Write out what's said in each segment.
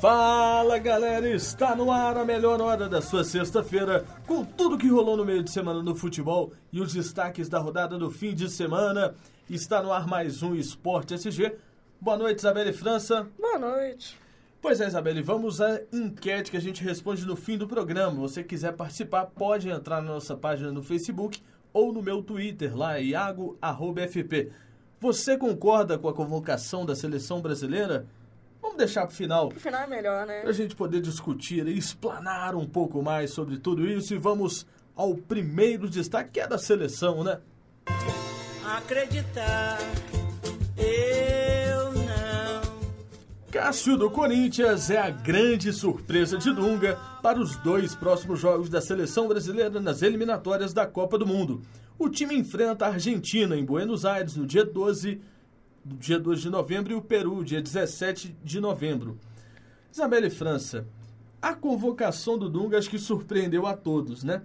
Fala galera, está no ar a melhor hora da sua sexta-feira, com tudo que rolou no meio de semana no futebol e os destaques da rodada do fim de semana. Está no ar mais um Esporte SG. Boa noite, Isabelle França. Boa noite. Pois é, Isabelle, vamos à enquete que a gente responde no fim do programa. Se você quiser participar, pode entrar na nossa página no Facebook ou no meu Twitter, lá, iago.fp. Você concorda com a convocação da seleção brasileira? Vamos deixar para o final. Para o final é melhor, né? Para a gente poder discutir e explanar um pouco mais sobre tudo isso. E vamos ao primeiro destaque, que é da seleção, né? Acreditar, eu não. Cássio do Corinthians é a grande surpresa de Dunga para os dois próximos jogos da seleção brasileira nas eliminatórias da Copa do Mundo. O time enfrenta a Argentina em Buenos Aires no dia 12 dia 2 de novembro, e o Peru, dia 17 de novembro. Isabelle França, a convocação do Dunga acho que surpreendeu a todos, né?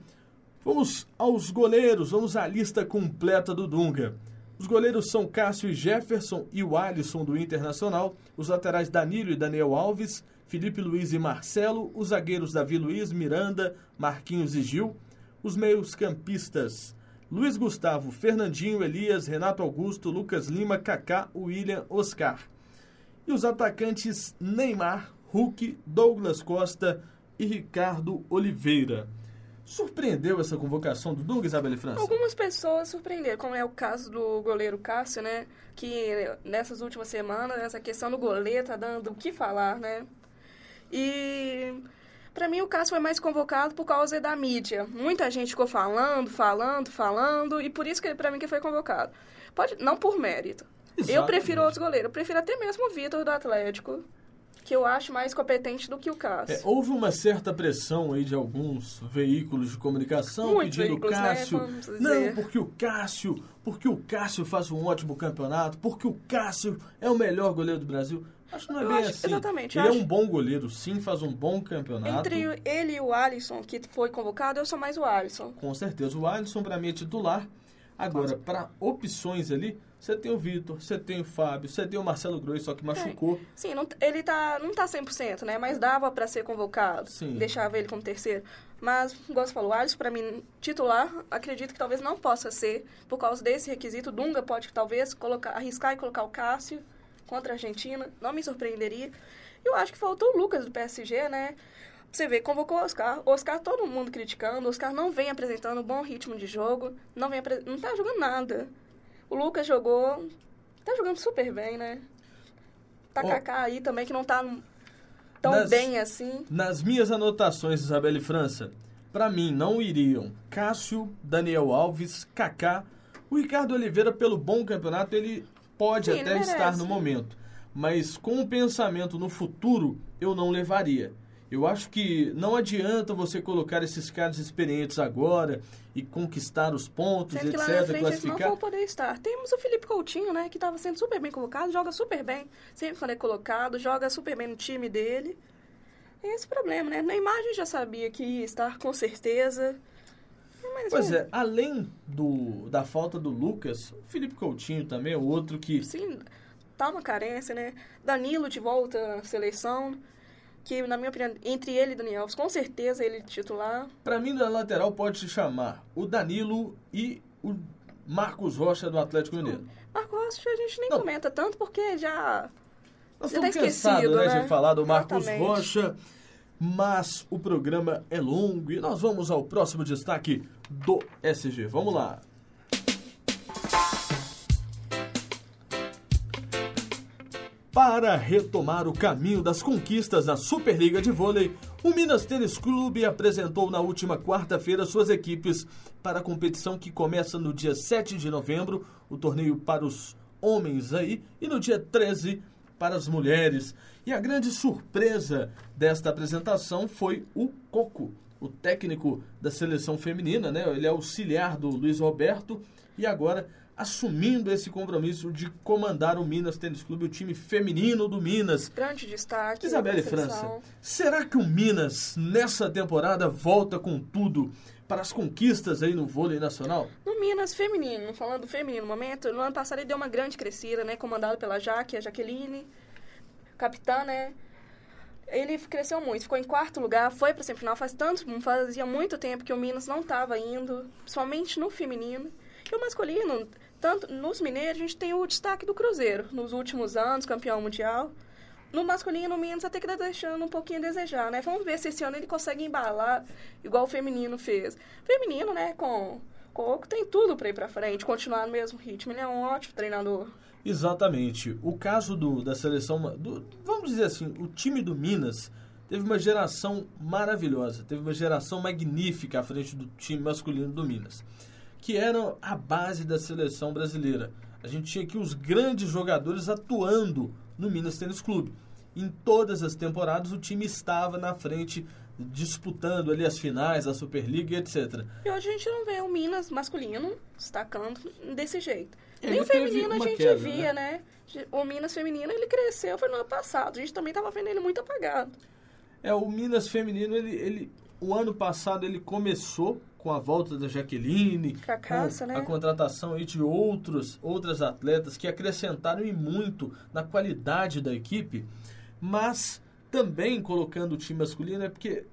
Vamos aos goleiros, vamos à lista completa do Dunga. Os goleiros são Cássio e Jefferson e o Alisson do Internacional, os laterais Danilo e Daniel Alves, Felipe Luiz e Marcelo, os zagueiros Davi Luiz, Miranda, Marquinhos e Gil, os meios campistas Luiz Gustavo, Fernandinho, Elias, Renato Augusto, Lucas Lima, Kaká, William, Oscar. E os atacantes Neymar, Hulk, Douglas Costa e Ricardo Oliveira. Surpreendeu essa convocação do Dunga, Isabelle França? Algumas pessoas surpreenderam, como é o caso do goleiro Cássio, né? Que nessas últimas semanas, essa questão do goleiro tá dando o que falar, né? E para mim, o Cássio foi mais convocado por causa da mídia. Muita gente ficou falando, falando, falando, e por isso que para mim que foi convocado. Pode, não por mérito. Exatamente. Eu prefiro outros goleiros. Eu prefiro até mesmo o Vitor do Atlético, que eu acho mais competente do que o Cássio. É, houve uma certa pressão aí de alguns veículos de comunicação Muito pedindo o né, Cássio. Né? Não, porque o Cássio, porque o Cássio faz um ótimo campeonato, porque o Cássio é o melhor goleiro do Brasil. Acho que não é eu bem acho, assim. Exatamente. Ele acho... é um bom goleiro, sim, faz um bom campeonato. Entre ele e o Alisson, que foi convocado, eu sou mais o Alisson. Com certeza. O Alisson, para mim, é titular. Agora, para opções ali, você tem o Vitor, você tem o Fábio, você tem o Marcelo Groi, só que machucou. É. Sim, não, ele tá, não tá 100%, né? Mas dava para ser convocado. Sim. Deixava ele como terceiro. Mas, igual você falou, o Alisson, para mim, titular, acredito que talvez não possa ser, por causa desse requisito. Dunga pode, talvez, colocar, arriscar e colocar o Cássio contra a Argentina, não me surpreenderia. Eu acho que faltou o Lucas do PSG, né? Você vê, convocou o Oscar. O Oscar, todo mundo criticando. O Oscar não vem apresentando um bom ritmo de jogo. Não vem não tá jogando nada. O Lucas jogou. Tá jogando super bem, né? Tá oh. Kaká aí também, que não tá tão nas, bem assim. Nas minhas anotações, Isabelle França, para mim não iriam Cássio, Daniel Alves, Kaká. O Ricardo Oliveira, pelo bom campeonato, ele pode Sim, até estar no momento. Mas com o pensamento no futuro, eu não levaria. Eu acho que não adianta você colocar esses caras experientes agora e conquistar os pontos, Sendo etc, que lá na frente classificar. Eles não vão poder estar. Temos o Felipe Coutinho, né, que estava sendo super bem colocado, joga super bem, sempre quando é colocado, joga super bem no time dele. É esse problema, né? Na imagem já sabia que ia estar com certeza. Mas, pois é, além do, da falta do Lucas, o Felipe Coutinho também é outro que. Sim, tá uma carência, né? Danilo de volta à seleção. Que, na minha opinião, entre ele e Daniel Alves, com certeza ele titular. Para mim, na lateral pode se chamar o Danilo e o Marcos Rocha do Atlético Mineiro. Marcos Rocha a gente nem Não. comenta tanto porque já. Nós já tá estamos cansados né, né? de falar do Marcos Exatamente. Rocha, mas o programa é longo e nós vamos ao próximo destaque do SG. Vamos lá. Para retomar o caminho das conquistas na Superliga de Vôlei, o Minas Tênis Clube apresentou na última quarta-feira suas equipes para a competição que começa no dia 7 de novembro, o torneio para os homens aí, e no dia 13 para as mulheres. E a grande surpresa desta apresentação foi o Coco, o técnico da seleção feminina, né? Ele é auxiliar do Luiz Roberto e agora assumindo esse compromisso de comandar o Minas Tênis Clube, o time feminino do Minas. Grande destaque. Isabelle França, será que o Minas nessa temporada volta com tudo para as conquistas aí no vôlei nacional? No Minas feminino, falando do feminino no momento, no ano passado ele deu uma grande crescida, né? Comandado pela Jaque, a Jaqueline, capitã, né? Ele cresceu muito, ficou em quarto lugar, foi para semifinal. Faz tanto, fazia muito tempo que o Minas não estava indo, principalmente no feminino. E o masculino, tanto nos mineiros, a gente tem o destaque do Cruzeiro, nos últimos anos, campeão mundial. No masculino, o Minas até que tá deixando um pouquinho a desejar, né? Vamos ver se esse ano ele consegue embalar igual o feminino fez. Feminino, né, com Coco tem tudo para ir para frente, continuar no mesmo ritmo. Ele é um ótimo treinador. Exatamente. O caso do, da seleção, do, vamos dizer assim, o time do Minas teve uma geração maravilhosa, teve uma geração magnífica à frente do time masculino do Minas, que era a base da seleção brasileira. A gente tinha aqui os grandes jogadores atuando no Minas Tênis Clube. Em todas as temporadas o time estava na frente disputando ali as finais, a Superliga, etc. E hoje a gente não vê o Minas masculino destacando desse jeito. Nem o feminino a gente queda, via, né? né? O Minas feminino, ele cresceu, foi no ano passado. A gente também estava vendo ele muito apagado. É, o Minas feminino, ele, ele, o ano passado ele começou com a volta da Jaqueline, Cacaça, com né? a contratação de outros, outras atletas que acrescentaram e muito na qualidade da equipe, mas também colocando o time masculino é porque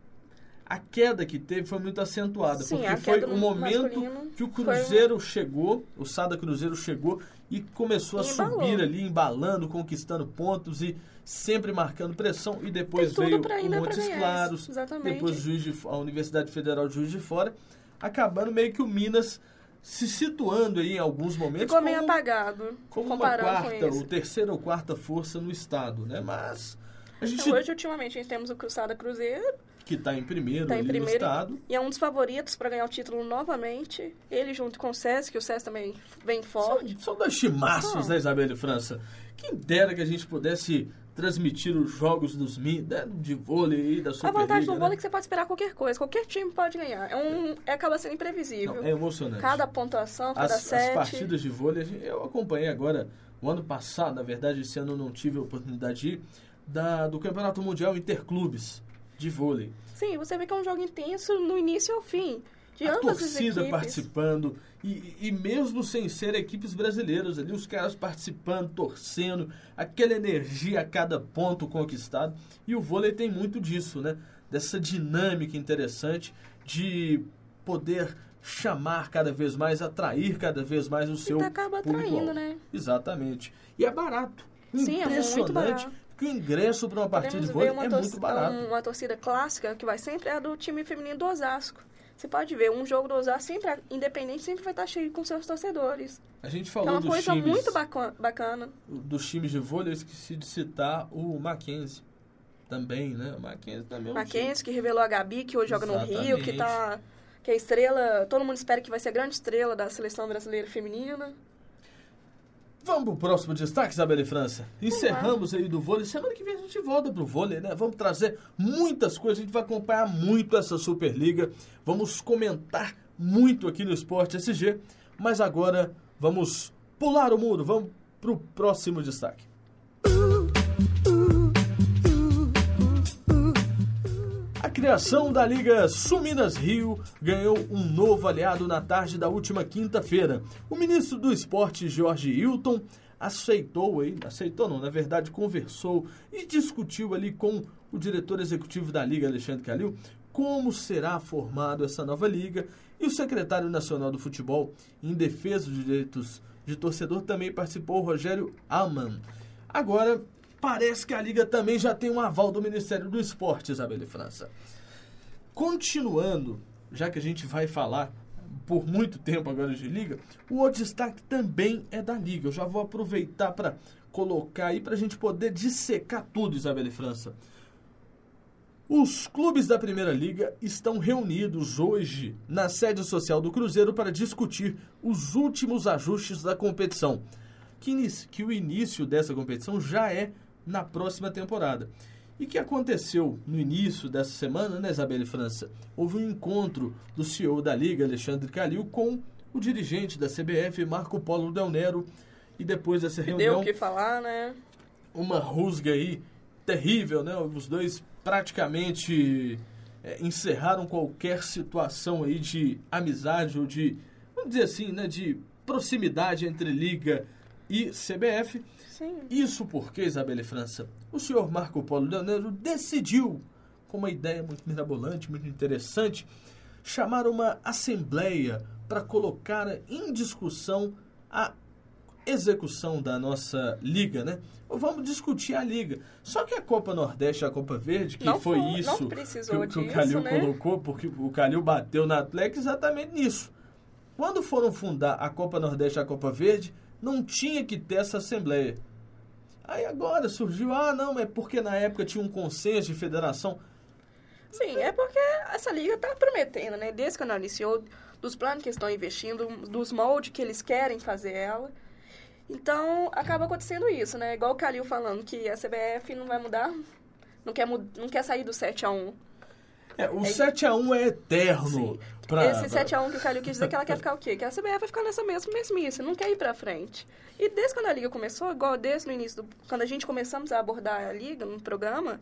a queda que teve foi muito acentuada, Sim, porque foi o momento que o Cruzeiro chegou, o Sada Cruzeiro chegou e começou a subir ali, embalando, conquistando pontos e sempre marcando pressão. E depois veio o Montes Claros, depois o Juiz de, a Universidade Federal de Juiz de Fora, acabando meio que o Minas se situando aí em alguns momentos. Ficou meio como, apagado. Como uma quarta, ou terceira ou quarta força no estado, né? Mas. A gente... Hoje, ultimamente, a gente temos o Cruzada Cruzeiro que está em primeiro tá em primeiro, no estado. E é um dos favoritos para ganhar o título novamente. Ele junto com o SESC, que o SESC também vem forte. São, são dois chimaços, né, Isabel e França? Quem dera que a gente pudesse transmitir os jogos dos né, de vôlei da Superliga. A vantagem do né? vôlei é que você pode esperar qualquer coisa, qualquer time pode ganhar. É um, é, acaba sendo imprevisível. Não, é emocionante. Cada pontuação, cada as, sete. As partidas de vôlei, eu acompanhei agora, o ano passado, na verdade, esse ano eu não tive a oportunidade de ir, da, do Campeonato Mundial Interclubes de vôlei. Sim, você vê que é um jogo intenso no início ao fim. De a torcida participando e, e mesmo sem ser equipes brasileiras ali, os caras participando, torcendo, aquela energia a cada ponto conquistado. E o vôlei tem muito disso, né? Dessa dinâmica interessante de poder chamar cada vez mais, atrair cada vez mais o seu e acaba atraindo, né? Exatamente. E é barato. Sim, Impressionante. É muito barato que o ingresso para uma partida de vôlei é muito barato. Uma torcida clássica que vai sempre é a do time feminino do Osasco. Você pode ver, um jogo do Osasco sempre, independente, sempre vai estar cheio com seus torcedores. A gente falou é uma coisa times, muito bacana. Dos times de vôlei, eu esqueci de citar o Mackenzie. Também, né? O Mackenzie também é um Mackenzie, que revelou a Gabi, que hoje Exatamente. joga no Rio, que tá... Que é estrela, todo mundo espera que vai ser a grande estrela da seleção brasileira feminina. Vamos pro próximo destaque, Isabela e França. Encerramos aí do vôlei. Semana que vem a gente volta pro vôlei, né? Vamos trazer muitas coisas. A gente vai acompanhar muito essa Superliga. Vamos comentar muito aqui no Esporte SG. Mas agora vamos pular o muro. Vamos pro próximo destaque. Criação da Liga Suminas Rio ganhou um novo aliado na tarde da última quinta-feira. O ministro do Esporte, Jorge Hilton, aceitou, aí, aceitou não, na verdade conversou e discutiu ali com o diretor executivo da Liga, Alexandre Calil, como será formado essa nova liga e o secretário nacional do futebol em defesa dos direitos de torcedor também participou, Rogério Aman. Agora, parece que a Liga também já tem um aval do Ministério do Esporte, Isabelle França. Continuando, já que a gente vai falar por muito tempo agora de Liga, o outro destaque também é da Liga. Eu já vou aproveitar para colocar aí para a gente poder dissecar tudo, Isabelle França. Os clubes da Primeira Liga estão reunidos hoje na sede social do Cruzeiro para discutir os últimos ajustes da competição, que, que o início dessa competição já é na próxima temporada. E que aconteceu no início dessa semana, né, Isabelle França? Houve um encontro do CEO da Liga, Alexandre Calil, com o dirigente da CBF, Marco Polo Del Nero. E depois dessa reunião. Deu o que falar, né? Uma rusga aí terrível, né? Os dois praticamente é, encerraram qualquer situação aí de amizade ou de, vamos dizer assim, né, de proximidade entre Liga e CBF. Sim. Isso porque, Isabelle França, o senhor Marco Polo Leonero decidiu, com uma ideia muito mirabolante, muito interessante, chamar uma assembleia para colocar em discussão a execução da nossa liga, né? Vamos discutir a liga. Só que a Copa Nordeste e a Copa Verde, que Não foi foi- isso que, que o Calil né? colocou, porque o Calil bateu na Atlético exatamente nisso. Quando foram fundar a Copa Nordeste e a Copa Verde, não tinha que ter essa assembleia. Aí agora surgiu, ah, não, é porque na época tinha um consenso de federação. Sim, é porque essa liga tá prometendo, né? Desde que ela iniciou, dos planos que estão investindo, dos moldes que eles querem fazer ela. Então, acaba acontecendo isso, né? Igual o Calil falando que a CBF não vai mudar, não quer, não quer sair do 7 a 1 É, o É- 7x1 é eterno. Sim. pra- Esse 7x1 que o Calil quis dizer que ela quer ficar o quê? Que a CBF vai ficar nessa mesma mesmice, não quer ir pra frente. E desde quando a liga começou, igual desde o início, do, quando a gente começamos a abordar a liga no programa,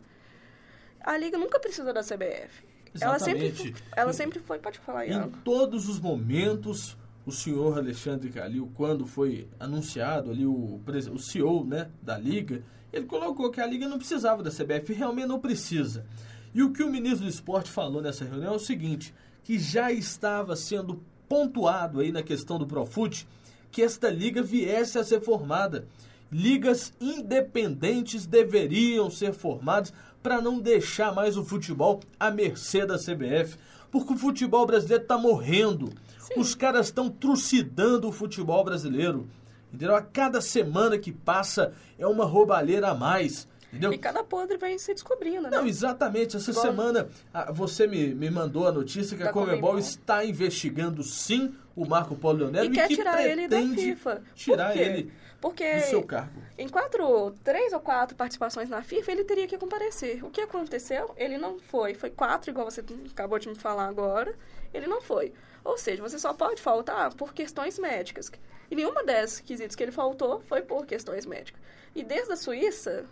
a liga nunca precisou da CBF. Ela sempre, Exatamente. ela sempre foi, pode falar, Em Ian. todos os momentos, o senhor Alexandre Calil, quando foi anunciado ali o, o CEO né, da Liga, ele colocou que a Liga não precisava da CBF, realmente não precisa. E o que o ministro do Esporte falou nessa reunião é o seguinte, que já estava sendo pontuado aí na questão do Profut, que esta liga viesse a ser formada. Ligas independentes deveriam ser formadas para não deixar mais o futebol à mercê da CBF. Porque o futebol brasileiro está morrendo. Os caras estão trucidando o futebol brasileiro. Entendeu? A cada semana que passa é uma roubalheira a mais. Entendeu? E cada podre vem se descobrindo, né? Não, exatamente. Essa Igual- semana você me, me mandou a notícia que a Da Comebol Conmebol. está investigando sim o Marco Polo Leonel e e, quer que tirar ele da FIFA. tirar ele Porque do seu cargo. em quatro, três ou quatro participações na FIFA, ele teria que comparecer. O que aconteceu? Ele não foi. Foi quatro, igual você acabou de me falar agora. Ele não foi. Ou seja, você só pode faltar por questões médicas. E nenhuma dessas quesitos que ele faltou foi por questões médicas. E desde a Suíça,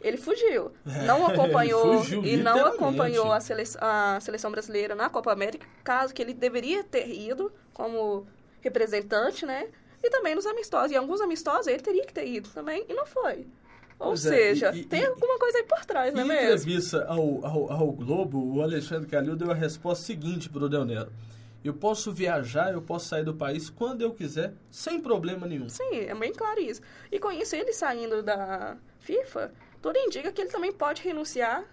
ele fugiu. Não acompanhou fugiu, e não acompanhou a, sele a seleção brasileira na Copa América, caso que ele deveria ter ido como representante, né? E também nos amistosos. E alguns amistosos ele teria que ter ido também e não foi. Ou Pois é, seja, e- e- tem e- alguma coisa aí por trás, não é Em mesmo? entrevista ao, ao, ao Globo, o Alexandre Calil deu a resposta seguinte para o Del Nero. Eu posso viajar, eu posso sair do país quando eu quiser, sem problema nenhum. Sim, é bem claro isso. E com isso, ele saindo da FIFA, tudo indica que ele também pode renunciar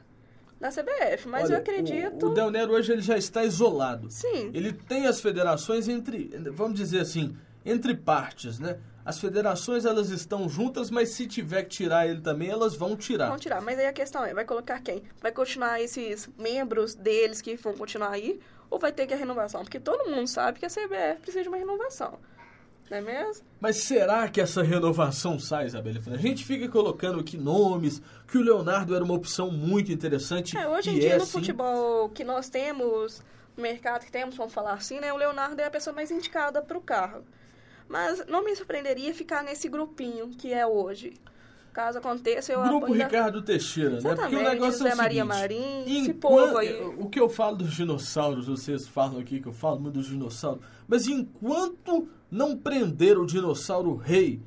na CBF. Mas Olha, eu acredito... O, o Del Nero hoje ele já está isolado. Sim. Ele tem as federações entre, vamos dizer assim, entre partes, né? As federações elas estão juntas, mas se tiver que tirar ele também, elas vão tirar. Vão tirar. Mas aí a questão é, vai colocar quem? Vai continuar esses membros deles que vão continuar aí? Ou vai ter que a renovação? Porque todo mundo sabe que a CBF precisa de uma renovação. Não é mesmo? Mas será que essa renovação sai, Isabela? A gente fica colocando aqui nomes, que o Leonardo era uma opção muito interessante. É, hoje em dia, é, no sim. futebol que nós temos, no mercado que temos, vamos falar assim, né? O Leonardo é a pessoa mais indicada para o carro. Mas não me surpreenderia ficar nesse grupinho que é hoje. Caso aconteça, eu Grupo apoio... Ricardo Teixeira, né? Porque o Exatamente, negócio é José o Maria seguinte, Marim, esse povo aí. O que eu falo dos dinossauros, vocês falam aqui que eu falo muito dos dinossauros, mas enquanto não prender o dinossauro rei,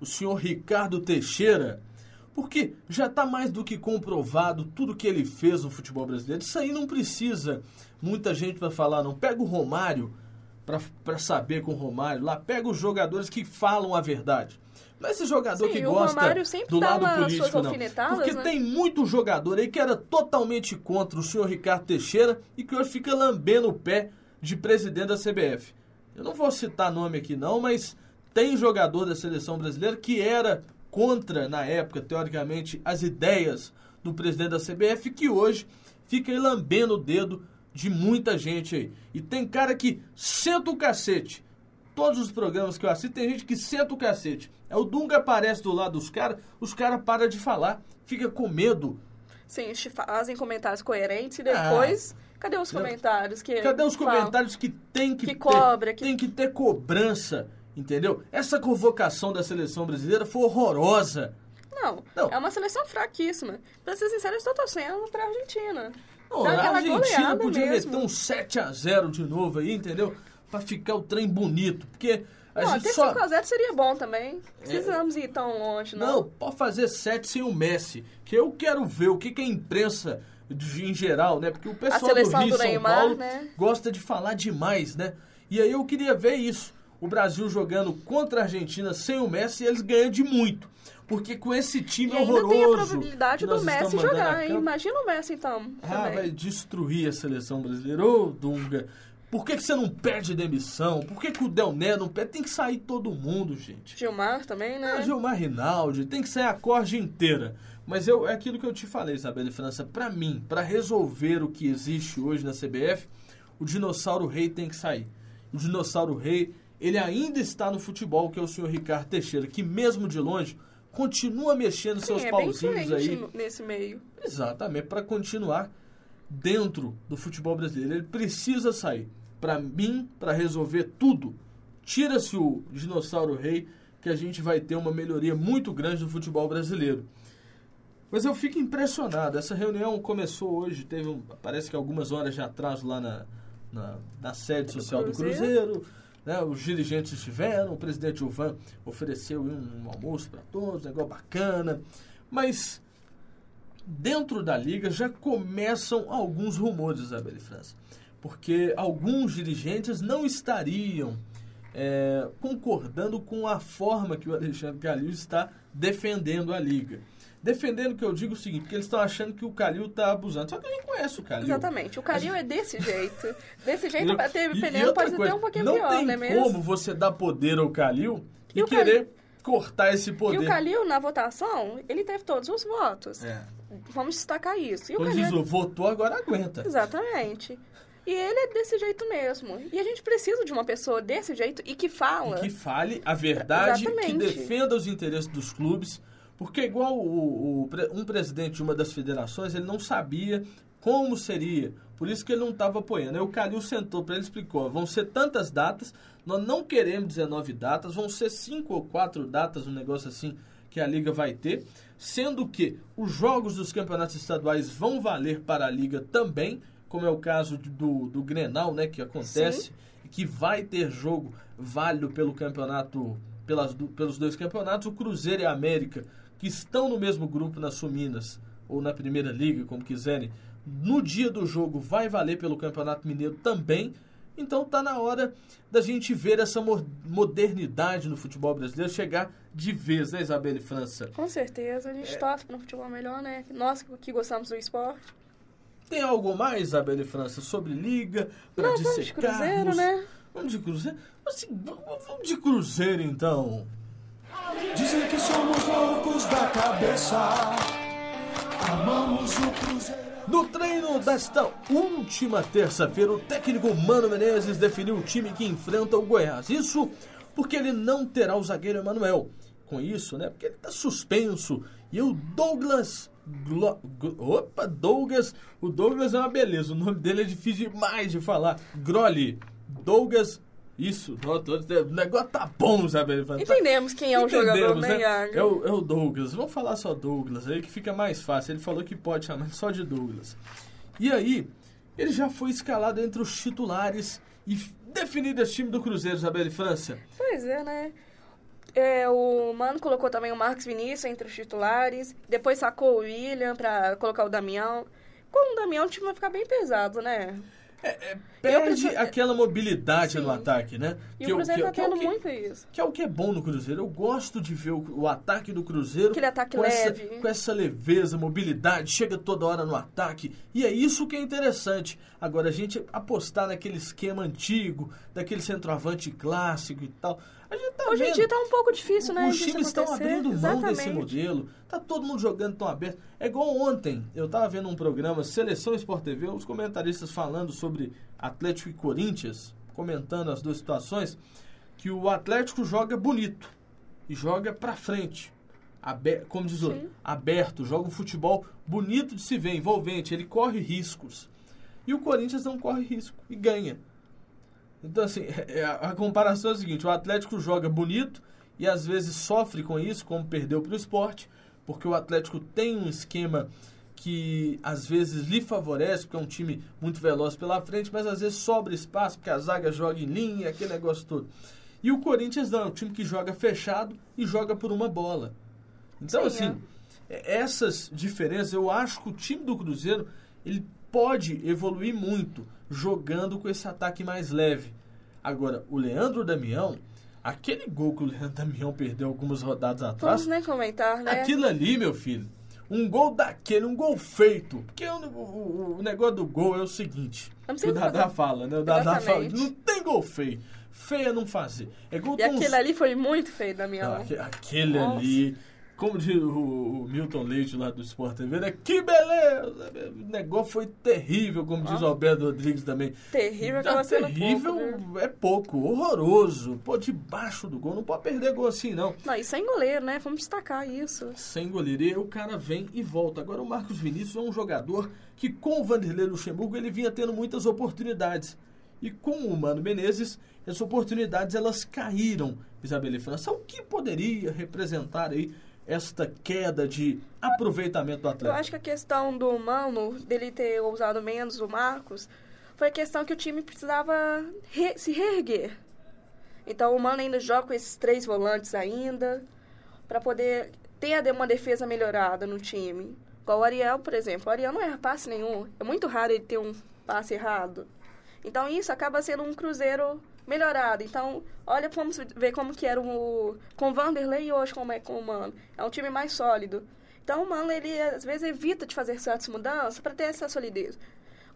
o senhor Ricardo Teixeira, porque já está mais do que comprovado tudo que ele fez no futebol brasileiro. Isso aí não precisa muita gente para falar, não. Pega o Romário para saber com o Romário lá, pega os jogadores que falam a verdade. Não é esse jogador Sim, que o gosta Romário sempre do dá lado político, não. Porque né? tem muito jogador aí que era totalmente contra o senhor Ricardo Teixeira e que hoje fica lambendo o pé de presidente da CBF. Eu não vou citar nome aqui não, mas tem jogador da seleção brasileira que era contra, na época, teoricamente, as ideias do presidente da CBF que hoje fica aí lambendo o dedo de muita gente aí. E tem cara que senta o cacete. Todos os programas que eu assisto, tem gente que senta o cacete. É o Dunga aparece do lado dos caras, os caras param de falar, fica com medo. Sim, fazem comentários coerentes e depois... Cadê os comentários que. Cadê os falam? comentários que tem que, Que ter, cobra, que- tem que ter cobrança, entendeu? Essa convocação da seleção brasileira foi horrorosa. Não, Não. é uma seleção fraquíssima. Pra ser sincero, eu estou torcendo pra Argentina. Não, a Argentina podia mesmo. meter um 7x0 de novo aí, entendeu? Pra ficar o trem bonito. Porque a não, gente até só... 5x0 seria bom também. Precisamos é... ir tão longe, não. Não, pode fazer 7 sem o Messi. Que eu quero ver o que, que a imprensa em geral, né? Porque o pessoal do Rio do São Neymar, Paulo né? gosta de falar demais, né? E aí eu queria ver isso. O Brasil jogando contra a Argentina sem o Messi, eles ganham de muito. Porque com esse time e horroroso. tem a probabilidade do Messi jogar, hein? Imagina o Messi então. Ah, também. vai destruir a seleção brasileira. Ô, Dunga. Por que, que você não pede demissão? Por que, que o Del Né não pede? Tem que sair todo mundo, gente. Gilmar também, né? Ah, Gilmar Rinaldi, tem que sair a corte inteira. Mas eu, é aquilo que eu te falei, Isabela França. Para mim, para resolver o que existe hoje na CBF, o dinossauro rei tem que sair. O dinossauro rei, ele ainda está no futebol, que é o senhor Ricardo Teixeira, que mesmo de longe continua mexendo Sim, seus é pauzinhos aí. nesse meio. Exatamente, para continuar dentro do futebol brasileiro. Ele precisa sair. Para mim, para resolver tudo, tira-se o dinossauro rei, que a gente vai ter uma melhoria muito grande no futebol brasileiro. Mas eu fico impressionado. Essa reunião começou hoje, teve um, parece que algumas horas de atraso lá na, na, na sede social do Cruzeiro. Do Cruzeiro né, os dirigentes estiveram, o presidente Gilvan ofereceu um, um almoço para todos, um negócio bacana. Mas dentro da liga já começam alguns rumores, Isabel e França. Porque alguns dirigentes não estariam é, concordando com a forma que o Alexandre Calil está defendendo a liga. Defendendo que eu digo o seguinte, porque eles estão achando que o Calil está abusando. Só que a gente conhece o Calil. Exatamente. O Calil é desse jeito. Desse jeito, ter pneu pode coisa, ter um pouquinho não pior, tem não é mesmo? como você dar poder ao Calil e, e querer Calil... cortar esse poder. E o Calil, na votação, ele teve todos os votos. É. Vamos destacar isso. E o Calil... diz, votou, agora aguenta. Exatamente. E ele é desse jeito mesmo. E a gente precisa de uma pessoa desse jeito e que fala. E que fale a verdade, Exatamente. que defenda os interesses dos clubes porque igual o, o, um presidente de uma das federações, ele não sabia como seria. Por isso que ele não estava apoiando. Aí o Calil sentou para ele explicou, vão ser tantas datas, nós não queremos 19 datas, vão ser cinco ou quatro datas, um negócio assim que a liga vai ter, sendo que os jogos dos campeonatos estaduais vão valer para a liga também, como é o caso do, do Grenal, né, que acontece, Sim. que vai ter jogo válido pelo campeonato, pelas, pelos dois campeonatos, o Cruzeiro e a América que estão no mesmo grupo nas Suminas ou na Primeira Liga, como quiserem, no dia do jogo vai valer pelo Campeonato Mineiro também. Então tá na hora da gente ver essa modernidade no futebol brasileiro chegar de vez, né, Isabelle França? Com certeza, a gente é. torce para um futebol melhor, né? Nós que gostamos do esporte. Tem algo mais, Isabelle França, sobre liga, para dissecarmos? Vamos de cruzeiro, né? Vamos de cruzeiro? Assim, vamos de cruzeiro, então. Dizem que somos loucos da cabeça. Amamos o Cruzeiro. No treino desta última terça-feira, o técnico Mano Menezes definiu o time que enfrenta o Goiás. Isso porque ele não terá o zagueiro Emanuel. Com isso, né? Porque ele está suspenso. E o Douglas. Glo... Opa, Douglas. O Douglas é uma beleza. O nome dele é difícil demais de falar. Groli. Douglas isso, o negócio tá bom, sabe? Entendemos quem é o Entendemos, jogador, né, né? É o, é o Douglas. Vamos falar só Douglas aí, que fica mais fácil. Ele falou que pode chamar só de Douglas. E aí, ele já foi escalado entre os titulares e definido esse time do Cruzeiro, Isabelle França. Pois é, né? É, o Mano colocou também o Marcos Vinícius entre os titulares. Depois sacou o William pra colocar o Damião. Com o Damião o time vai ficar bem pesado, né? É, é, perde aquela mobilidade Sim. no ataque, né? E que o Cruzeiro está é tendo que, muito isso. Que é o que é bom no Cruzeiro. Eu gosto de ver o, o ataque do Cruzeiro. Aquele ataque com leve. Essa, com essa leveza, mobilidade, chega toda hora no ataque. E é isso que é interessante. Agora, a gente apostar naquele esquema antigo, daquele centroavante clássico e tal. Tá Hoje em dia tá um pouco difícil, né? Os times estão abrindo mão Exatamente. desse modelo. Tá todo mundo jogando tão aberto. É igual ontem, eu tava vendo um programa, Seleção Sport TV, os comentaristas falando sobre Atlético e Corinthians, comentando as duas situações, que o Atlético joga bonito e joga pra frente. Aberto, como diz o outro, aberto, joga um futebol bonito de se ver, envolvente, ele corre riscos. E o Corinthians não corre risco e ganha. Então, assim, é, é, a, comparação é a seguinte: o Atlético joga bonito e às vezes sofre com isso, como perdeu para o esporte, porque o Atlético tem um esquema que às vezes lhe favorece, porque é um time muito veloz pela frente, mas às vezes sobra espaço, porque a zaga joga em linha, aquele negócio todo. E o Corinthians não, é um time que joga fechado e joga por uma bola. Então, Sim, assim, é, essas diferenças, eu acho que o time do Cruzeiro, ele pode evoluir muito jogando com esse ataque mais leve. Agora, o Leandro Damião, aquele gol que o Leandro Damião perdeu algumas rodadas atrás, Vamos nem comentar, né? aquilo ali, meu filho, um gol daquele, um gol feito. Porque o, o- o negócio do gol é o seguinte, o Dadá fala, né? O Dadá fala, não tem gol feio. Feio é não fazer. É gol E aquele ali foi muito feio, Damião. ah, aque- aquele Nossa. ali, como diz o, Milton Leite lá do Sport TV, né? Que beleza! O negócio foi terrível, como diz o. Alberto Rodrigues também. Terrível Tá acaba sendo terrível pouco, viu? é pouco, horroroso. Pô, debaixo do gol, não pode perder gol assim, não. Não, e sem goleiro, né? Vamos destacar isso. Sem goleiro, e aí o cara vem e volta. Agora o Marcos Vinícius é um jogador que com o Vanderlei Luxemburgo ele vinha tendo muitas oportunidades. E com o Mano Menezes, essas oportunidades elas caíram, Isabela e França. O que poderia representar aí esta queda de aproveitamento do Eu atleta? acho que a questão do Mano, dele ter usado menos o Marcos, foi a questão que o time precisava re- se reerguer. Então o Mano ainda joga com esses três volantes ainda, para poder ter uma defesa melhorada no time. Igual o Ariel, por exemplo. O Ariel não erra passe nenhum. É muito raro ele ter um passe errado. Então isso acaba sendo um Cruzeiro melhorado. Então, olha, vamos ver como que era o com o Vanderlei e hoje como é com o Mano. É um time mais sólido. Então o Mano, ele às vezes evita de fazer certas mudanças para ter essa solidez.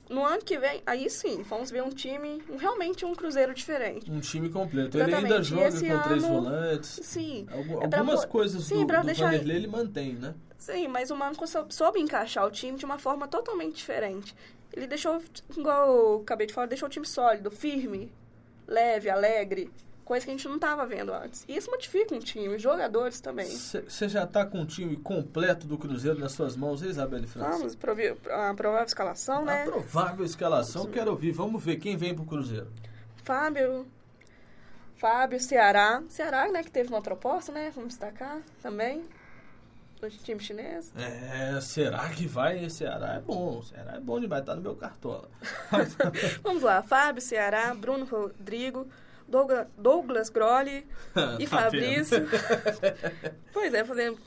No ano que vem, aí sim, vamos ver um time, um- realmente um Cruzeiro diferente. Um time completo. Ele ainda Exatamente. joga com três ano- volantes. Sim. É pra Algumas coisas sim, do, do deixar- Vanderlei ele mantém, né? Sim, mas o Manco sou- soube encaixar o time de uma forma totalmente diferente. Ele deixou, igual eu acabei de falar, deixou o time sólido, firme, leve, alegre. Coisa que a gente não estava vendo antes. E isso modifica um time, os jogadores também. Você já está com o time completo do Cruzeiro nas suas mãos, hein, Isabelle França? Vamos, provi- a provável escalação, né? A provável escalação, quero ouvir. Vamos ver quem vem pro Cruzeiro. Fábio. Fábio, Ceará. Ceará, né, que teve uma proposta, né? Vamos destacar também. Do time chinês. É, será que vai? Ceará é bom. Ceará é bom demais, tá no meu cartola. Vamos lá. Fábio, Ceará, Bruno Rodrigo, Douglas, Douglas Groli e Tá Fabrício. pois é, fazendo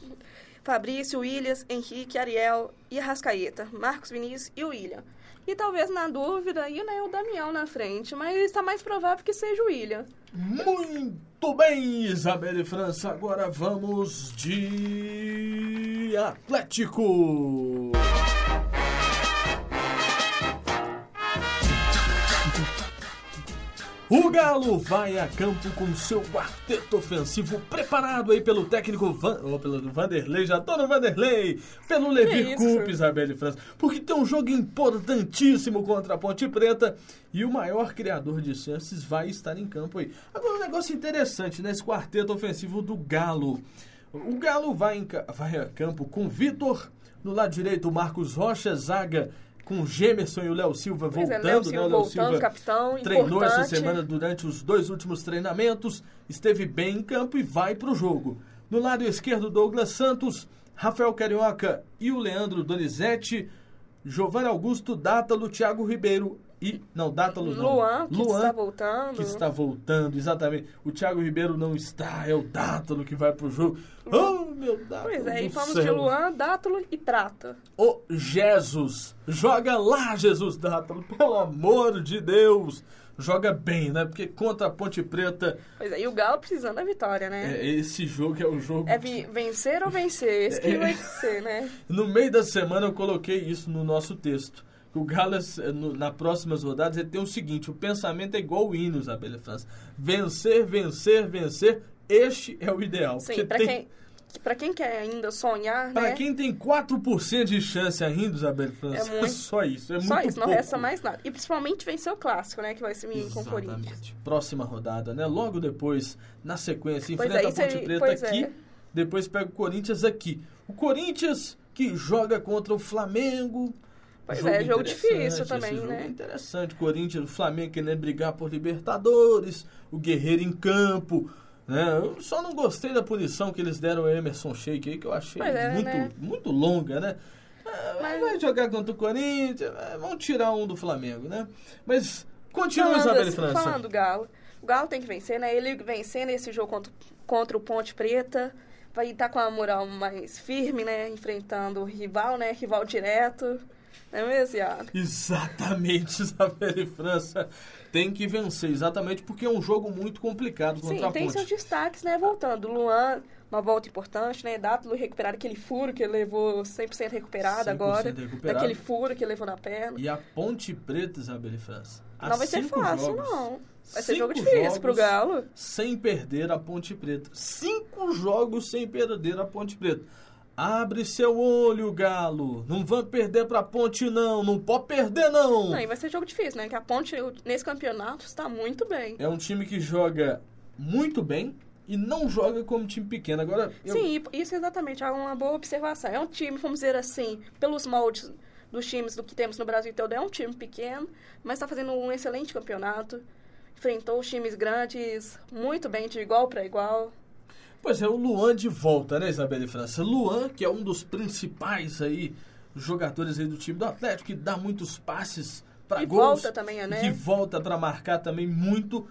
Fabrício, Williams, Henrique, Ariel e Arrascaeta, Marcos Vinícius e o William. E talvez na dúvida aí, né, o Damião na frente, mas está mais provável que seja o William. Muito bem, Isabelle França. Agora vamos de Atlético. O Galo vai a campo com seu quarteto ofensivo preparado aí pelo técnico Van, ou pelo Vanderlei, já tô no Vanderlei, pelo Levi isso? Coupe, Isabelle França, porque tem um jogo importantíssimo contra a Ponte Preta e o maior criador de chances vai estar em campo aí. Agora um negócio interessante nesse quarteto ofensivo do Galo. O Galo vai, em vai a campo com Vitor, no lado direito o Marcos Rocha, zaga com o Gemerson e o Léo Silva Pois é, voltando, Léo né? Silva O Léo voltando, Silva capitão, treinou essa importante. semana durante os dois últimos treinamentos, esteve bem em campo e vai para o jogo. No lado esquerdo, Douglas Santos, Rafael Carioca e o Leandro Donizete, Giovanni Augusto, Dátalo, Thiago Ribeiro e... Não, Dátalo não. Luan, que está voltando. que está voltando, exatamente. O Thiago Ribeiro não está, é o Dátalo que vai pro jogo. Oh, meu Dátalo Pois é, e do vamos céu. de Luan, Dátulo e Prata. O Jesus. Joga lá, Jesus Dátalo, pelo amor de Deus. Joga bem, né? Porque contra a Ponte Preta, Pois é, e o Galo precisando da vitória, né? é, esse jogo é o jogo. É, vencer ou vencer, esse que É. vai ser, né? No meio da semana eu coloquei isso no nosso texto. O Galo, eh, na próximas rodadas, ele tem o seguinte: o pensamento é igual o hino, Isabela França. Vencer, vencer, vencer. Este é o ideal. Sim, pra tem- quem, pra quem quer ainda sonhar, Pra né? quem tem 4% de chance ainda, Isabel França, É muito- só isso. É Só muito isso, não pouco. resta mais nada. E principalmente vencer o clássico, né? Que vai ser com o Corinthians. Próxima rodada, né? Logo depois, na sequência, Pois enfrenta é, a Ponte aí- Preta pois aqui, é. depois pega o Corinthians aqui. O Corinthians que joga contra o Flamengo. Pois é, jogo difícil esse também, jogo né? É interessante. Corinthians, o Flamengo querendo brigar por Libertadores, o Guerreiro em campo. Né? Eu só não gostei da punição que eles deram ao Emerson Sheik aí, que eu achei é, muito, né? muito longa, né? É, Vai jogar contra o Corinthians, é, vamos tirar um do Flamengo, né? Mas continua, Isabelle assim, França. falando do Galo. O Galo tem que vencer, né? Ele vencendo esse jogo contra, contra o Ponte Preta. Vai estar com a moral mais firme, né? Enfrentando o rival, né? Rival direto. Não é mesmo, Iago? Exatamente, Isabelle França. Tem que vencer, exatamente porque é um jogo muito complicado contra Sim, a tem Ponte. seus destaques, né? Voltando. Luan, uma volta importante, né? Dátulo recuperar aquele furo que ele levou 100% recuperado 100% agora. recuperado. Daquele furo que ele levou na perna. E a Ponte Preta, Isabelle França. há não vai ser fácil, jogos, não. Vai ser jogo difícil pro Galo. Sem perder a Ponte Preta. Cinco jogos sem perder a Ponte Preta. Abre seu olho, Galo. Não vamos perder pra Ponte, não. Não pode perder, não. Não, e vai ser jogo difícil, né? Que a Ponte, nesse campeonato, está muito bem. É um time que joga muito bem e não joga como time pequeno. Agora, eu... Sim, isso exatamente é uma boa observação. É um time, vamos dizer assim, pelos moldes dos times do que temos no Brasil todo, é um time pequeno, mas está fazendo um excelente campeonato. Enfrentou os times grandes muito bem, de igual para igual. Pois é, o Luan de volta, né, Isabelle França? Luan, que é um dos principais aí jogadores aí do time do Atlético, que dá muitos passes para E gols. volta também, né? Que volta para marcar também muito.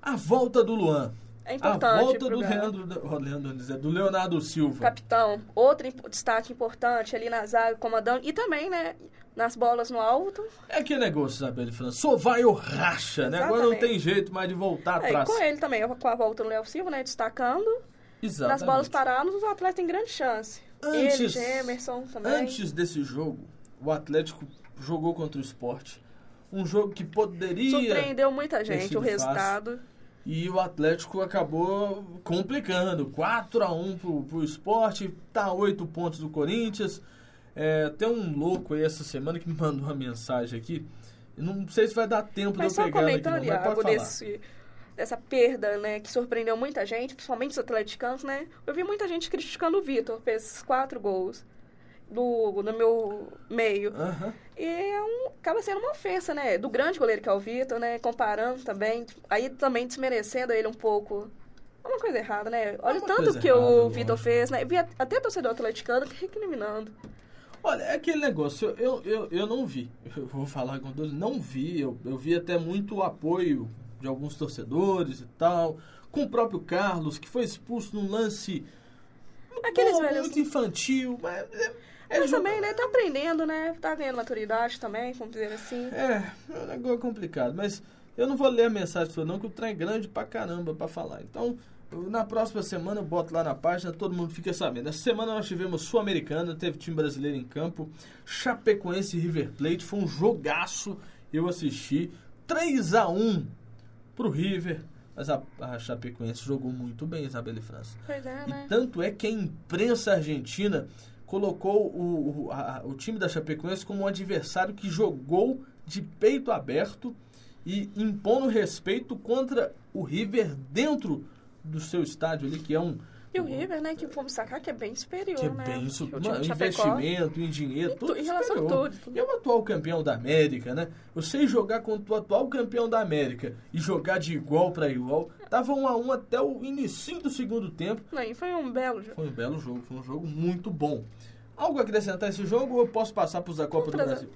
A volta do Luan. É A importante volta pro do. Leandro, oh, Leandro do Leonardo Silva. Capitão, outro destaque importante ali na zaga, comandando. E também, né, nas bolas no alto. É que negócio, Isabelle França. Só vai ou racha, né? Agora não Exatamente. tem jeito mais de voltar É, atrás. com ele também, com a volta do Léo Silva, né, destacando. Exatamente. Nas bolas paradas, o Atlético tem grande chance. Antes- ele, Gemerson também. Antes desse jogo, o Atlético jogou contra o esporte. Um jogo que poderia. Surpreendeu muita gente o resultado. E o Atlético acabou complicando. 4 a 1 pro, pro esporte, tá a 8 pontos do Corinthians. É, tem um louco aí essa semana que me mandou uma mensagem aqui. Não sei se vai dar tempo Mas de eu pegar ela aqui, não, mas pode falar. desse, dessa perda, né, que surpreendeu muita gente, principalmente os atleticanos, né? Eu vi muita gente criticando o Vitor, fez quatro gols do, no meu meio. Aham. E é um, acaba sendo uma ofensa, né? Do grande goleiro que é o Vitor, né? Comparando também. Aí também desmerecendo ele um pouco. É uma coisa errada, né? Olha o tanto que errada, o. Vitor fez, né? Vi até torcedor atleticano recriminando. Olha, é aquele negócio, eu, eu, eu não vi. Eu vou falar com todos, não vi. Eu, eu vi até muito apoio de alguns torcedores e tal. Com o próprio Carlos, que foi expulso num lance Aqueles bom, velhos. muito infantil, mas. É, Mas também, né? Tá aprendendo, né? Tá ganhando maturidade também, vamos dizer assim. É, é um negócio complicado, mas eu não vou ler a mensagem sua não, que o trem é grande pra caramba pra falar. Então, na próxima semana eu boto lá na página, todo mundo fica sabendo. Essa semana nós tivemos Sul-Americana, teve time brasileiro em campo, Chapecoense e River Plate, foi um jogaço, eu assisti, 3 a 1 pro River, mas a, a Chapecoense jogou muito bem, Isabelle França. Pois é, né? E tanto é que a imprensa argentina colocou o, o, a- o time da Chapecoense como um adversário que jogou de peito aberto e impondo respeito contra o River dentro do seu estádio ali, que é um. E o River, né? Que vamos sacar que é bem superior, Que é né? bem su- mano, investimento, em dinheiro, tudo em relação a superior. tudo, tudo. E é o atual campeão da América, né? Você jogar contra o atual campeão da América e jogar de igual para igual, tava um a um até o início do segundo tempo. Não, foi um belo jogo. Foi um belo jogo, foi um jogo muito bom. Algo a acrescentar esse jogo ou eu posso passar para os da Copa do trazer. Brasil?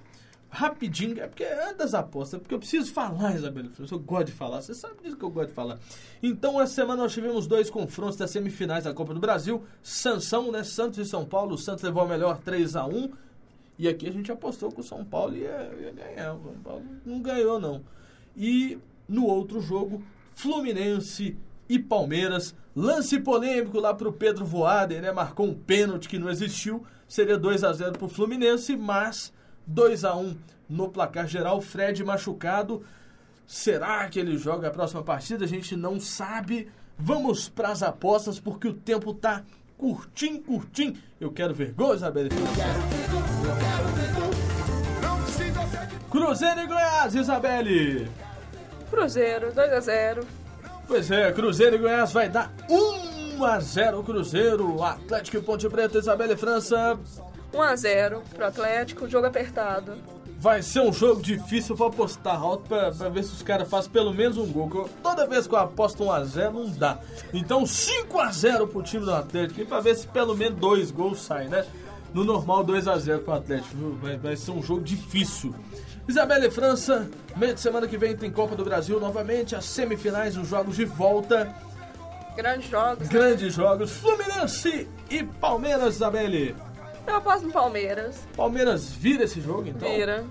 Rapidinho, é porque antes das apostas, porque eu preciso falar, Isabela, eu gosto de falar, você sabe disso que eu gosto de falar. Então, essa semana nós tivemos dois confrontos das semifinais da Copa do Brasil. Sansão, né? Santos e São Paulo. O Santos levou a melhor 3 a 1 E aqui a gente apostou que o São Paulo ia, ia ganhar. O São Paulo não ganhou, não. E no outro jogo, Fluminense e Palmeiras. Lance polêmico lá pro Pedro Voaden, né? Marcou um pênalti que não existiu. Seria 2 a 0 pro Fluminense, mas 2 a 1 no placar geral. Fred machucado. Será que ele joga a próxima partida? A gente não sabe. Vamos pras apostas porque o tempo tá curtinho, curtinho. Eu quero ver gol, Isabela. Cruzeiro e Goiás, Isabelle. Cruzeiro, 2x0. Pois é, Cruzeiro e Goiás vai dar 1 a 0 Cruzeiro, Atlético e Ponte Preta, Isabelle França. 1x0 pro Atlético, jogo apertado. Vai ser um jogo difícil, eu vou apostar alto pra, pra ver se os caras fazem pelo menos um gol. eu- toda vez que eu aposto 1x0 não dá. Então 5x0 pro time do Atlético, e pra ver se pelo menos dois gols saem, né? no normal 2 a 0 pro Atlético. viu? Vai, vai ser um jogo difícil. Isabela e França, meio de semana que vem tem Copa do Brasil novamente, as semifinais, os jogos de volta, Grandes jogos. grandes jogos, Fluminense e Palmeiras, Isabelle. Eu aposto no Palmeiras. Palmeiras vira esse jogo, então? Vira.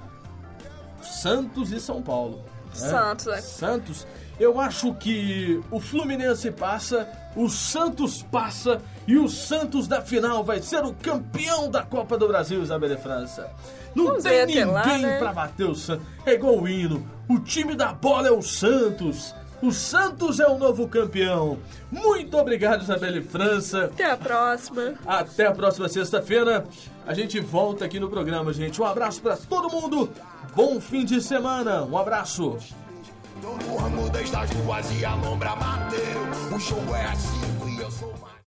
Santos e São Paulo. né? Santos, é. Santos. Eu acho que o Fluminense passa, o Santos passa e o Santos da final vai ser o campeão da Copa do Brasil, Isabela França. Não Vamos tem ninguém lá, né? pra bater o Santos. É igual o hino. O time da bola é o Santos. O Santos é o novo campeão. Muito obrigado, Isabela França. Até a próxima. Até a próxima sexta-feira. A gente volta aqui no programa, gente. Um abraço pra todo mundo. Bom fim de semana. Um abraço. Tô no ramo das ruas e a lombra bateu. O jogo é assim